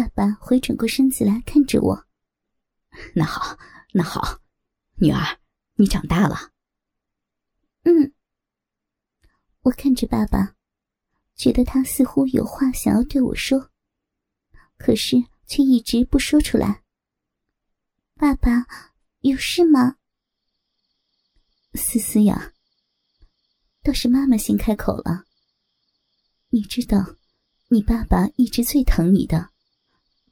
爸爸回转过身子来看着我。那好，那好，女儿，你长大了。嗯。我看着爸爸，觉得他似乎有话想要对我说，可是却一直不说出来。爸爸，有事吗？思思呀，倒是妈妈先开口了。你知道，你爸爸一直最疼你的，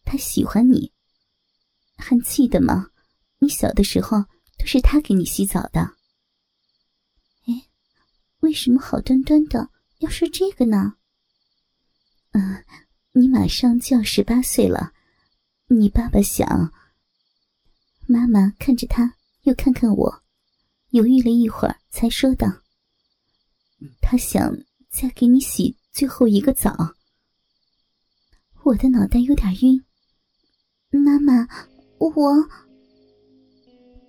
他喜欢你。还记得吗？你小的时候都是他给你洗澡的。哎，为什么好端端的要说这个呢？嗯，你马上就要十八岁了，你爸爸想……妈妈看着他，又看看我，犹豫了一会儿，才说道：“他想再给你洗。”最后一个澡，我的脑袋有点晕。妈妈，我……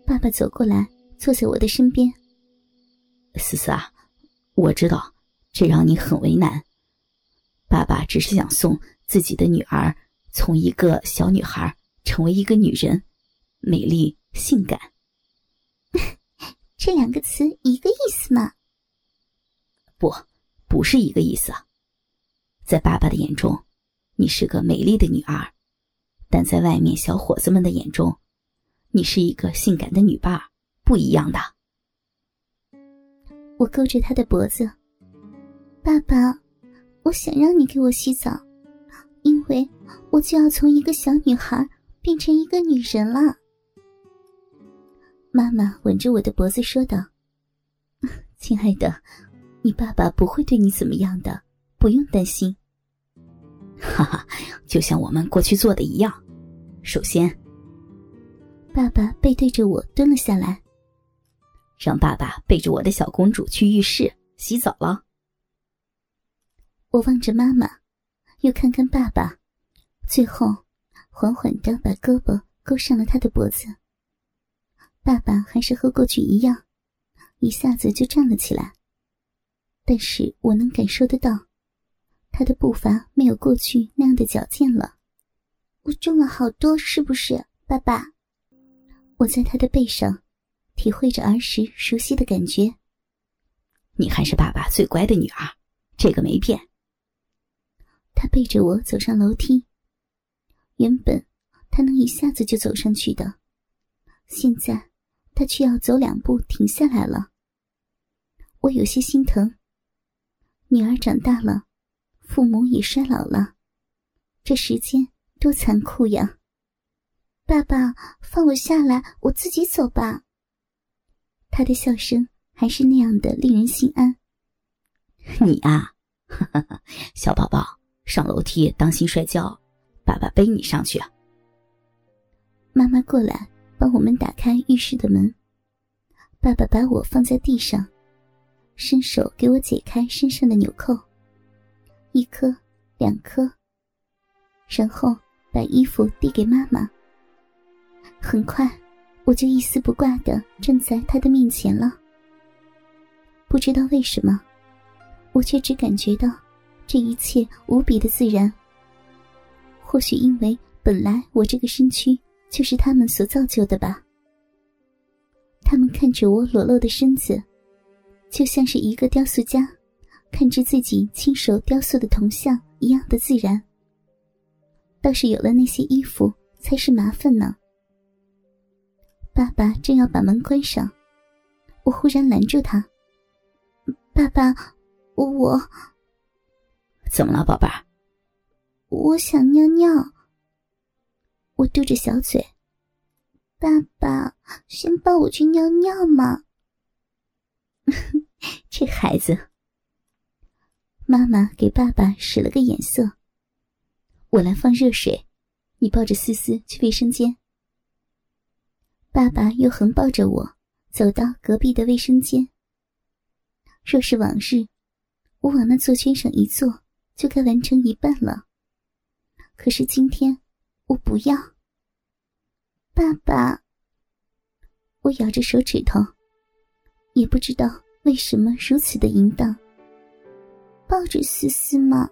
爸爸走过来，坐在我的身边。思思啊，我知道这让你很为难。爸爸只是想送自己的女儿从一个小女孩成为一个女人，美丽性感。这两个词一个意思吗？不，不是一个意思。在爸爸的眼中，你是个美丽的女儿；但在外面小伙子们的眼中，你是一个性感的女伴，不一样的。我勾着他的脖子，爸爸，我想让你给我洗澡，因为我就要从一个小女孩变成一个女人了。妈妈吻着我的脖子说道：“亲爱的，你爸爸不会对你怎么样的，不用担心。”哈哈，就像我们过去做的一样。首先，爸爸背对着我蹲了下来，让爸爸背着我的小公主去浴室洗澡了。我望着妈妈，又看看爸爸，最后缓缓的把胳膊勾上了他的脖子。爸爸还是和过去一样，一下子就站了起来，但是我能感受得到。他的步伐没有过去那样的矫健了，我重了好多，是不是，爸爸？我在他的背上，体会着儿时熟悉的感觉。你还是爸爸最乖的女儿，这个没变。他背着我走上楼梯，原本他能一下子就走上去的，现在他却要走两步停下来了。我有些心疼，女儿长大了。父母已衰老了，这时间多残酷呀！爸爸，放我下来，我自己走吧。他的笑声还是那样的令人心安。你啊，小宝宝，上楼梯当心摔跤，爸爸背你上去。妈妈过来帮我们打开浴室的门，爸爸把我放在地上，伸手给我解开身上的纽扣。一颗，两颗，然后把衣服递给妈妈。很快，我就一丝不挂的站在他的面前了。不知道为什么，我却只感觉到这一切无比的自然。或许因为本来我这个身躯就是他们所造就的吧。他们看着我裸露的身子，就像是一个雕塑家。看着自己亲手雕塑的铜像一样的自然，倒是有了那些衣服才是麻烦呢。爸爸正要把门关上，我忽然拦住他：“爸爸，我……怎么了，宝贝儿？我想尿尿。”我嘟着小嘴：“爸爸，先抱我去尿尿嘛。”这孩子。妈妈给爸爸使了个眼色。我来放热水，你抱着思思去卫生间。爸爸又横抱着我走到隔壁的卫生间。若是往日，我往那座圈上一坐，就该完成一半了。可是今天，我不要。爸爸，我咬着手指头，也不知道为什么如此的淫荡。抱着思思吗？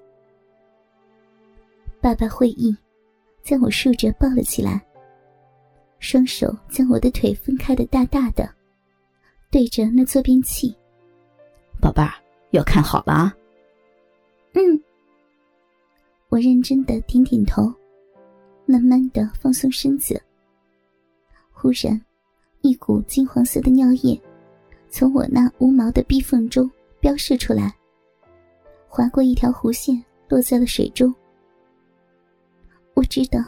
爸爸会意，将我竖着抱了起来，双手将我的腿分开的大大的，对着那坐便器。宝贝儿，要看好了啊。嗯。我认真的点点头，慢慢的放松身子。忽然，一股金黄色的尿液从我那无毛的逼缝中飙射出来，划过一条弧线，落在了水中。我知道，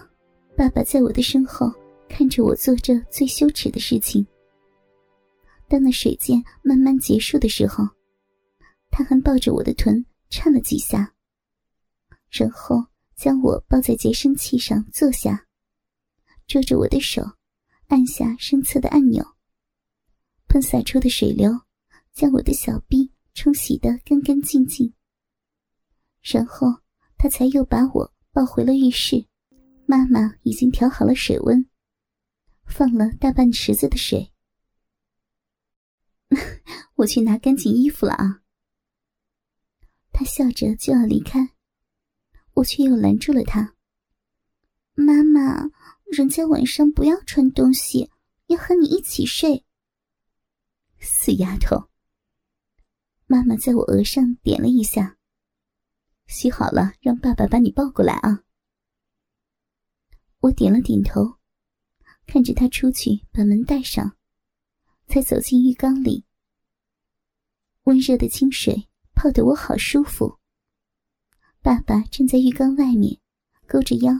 爸爸在我的身后看着我做这最羞耻的事情。当那水箭慢慢结束的时候，他还抱着我的臀颤了几下。然后将我抱在洁身器上坐下，捉着我的手，按下身侧的按钮。喷洒出的水流将我的小臂冲洗得干干净净。然后他才又把我抱回了浴室。妈妈已经调好了水温，放了大半池子的水。我去拿干净衣服了啊！他笑着就要离开。我却又拦住了他。妈妈，人家晚上不要穿东西，要和你一起睡。死丫头！妈妈在我额上点了一下。洗好了，让爸爸把你抱过来啊。我点了点头，看着他出去把门带上，才走进浴缸里。温热的清水泡得我好舒服。爸爸站在浴缸外面，勾着腰，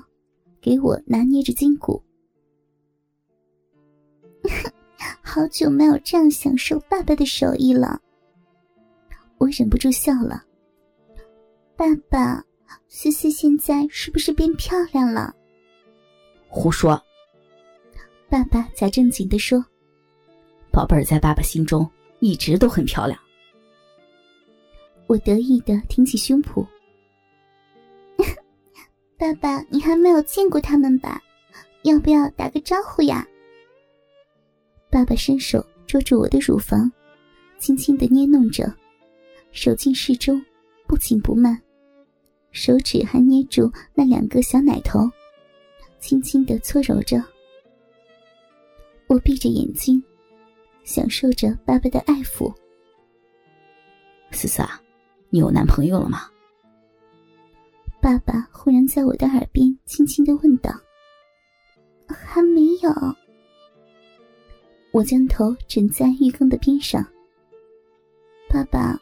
给我拿捏着筋骨。好久没有这样享受爸爸的手艺了，我忍不住笑了。爸爸，思思现在是不是变漂亮了？胡说！爸爸假正经的说：“宝贝儿在爸爸心中一直都很漂亮。”我得意的挺起胸脯。爸爸，你还没有见过他们吧？要不要打个招呼呀？爸爸伸手捉住我的乳房，轻轻的捏弄着，手劲适中，不紧不慢，手指还捏住那两个小奶头，轻轻的搓揉着。我闭着眼睛，享受着爸爸的爱抚。思思，你有男朋友了吗？爸爸忽然在我的耳边轻轻的问道：“还没有。”我将头枕在浴缸的边上。爸爸，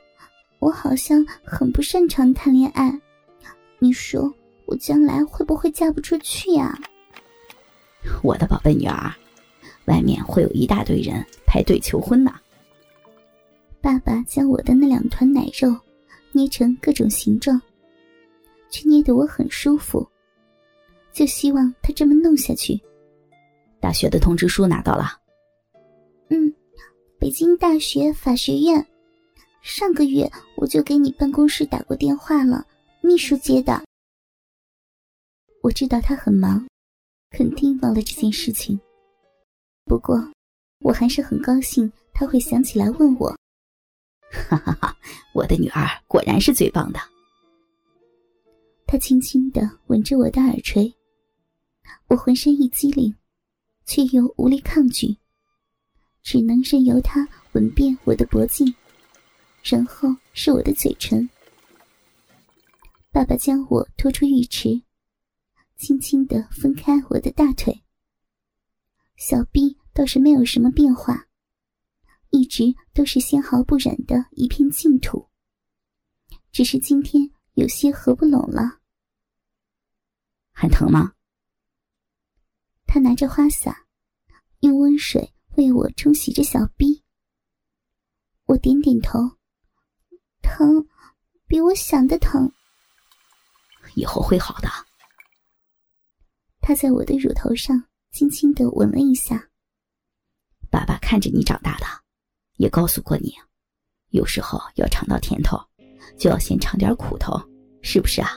我好像很不擅长谈恋爱，你说我将来会不会嫁不出去呀？我的宝贝女儿，外面会有一大堆人排队求婚呢。爸爸将我的那两团奶肉捏成各种形状。却捏得我很舒服，就希望他这么弄下去。大学的通知书拿到了。嗯，北京大学法学院，上个月我就给你办公室打过电话了，秘书接的。我知道他很忙，肯定忘了这件事情。不过，我还是很高兴他会想起来问我。哈哈哈，我的女儿果然是最棒的。他轻轻的吻着我的耳垂，我浑身一激灵，却又无力抗拒，只能任由他吻遍我的脖颈，然后是我的嘴唇。爸爸将我拖出浴池，轻轻的分开我的大腿。小臂倒是没有什么变化，一直都是纤毫不染的一片净土，只是今天。有些合不拢了，还疼吗？他拿着花洒，用温水为我冲洗着小臂。我点点头，疼，比我想的疼。以后会好的。他在我的乳头上轻轻的吻了一下。爸爸看着你长大的，也告诉过你，有时候要尝到甜头。就要先尝点苦头，是不是啊？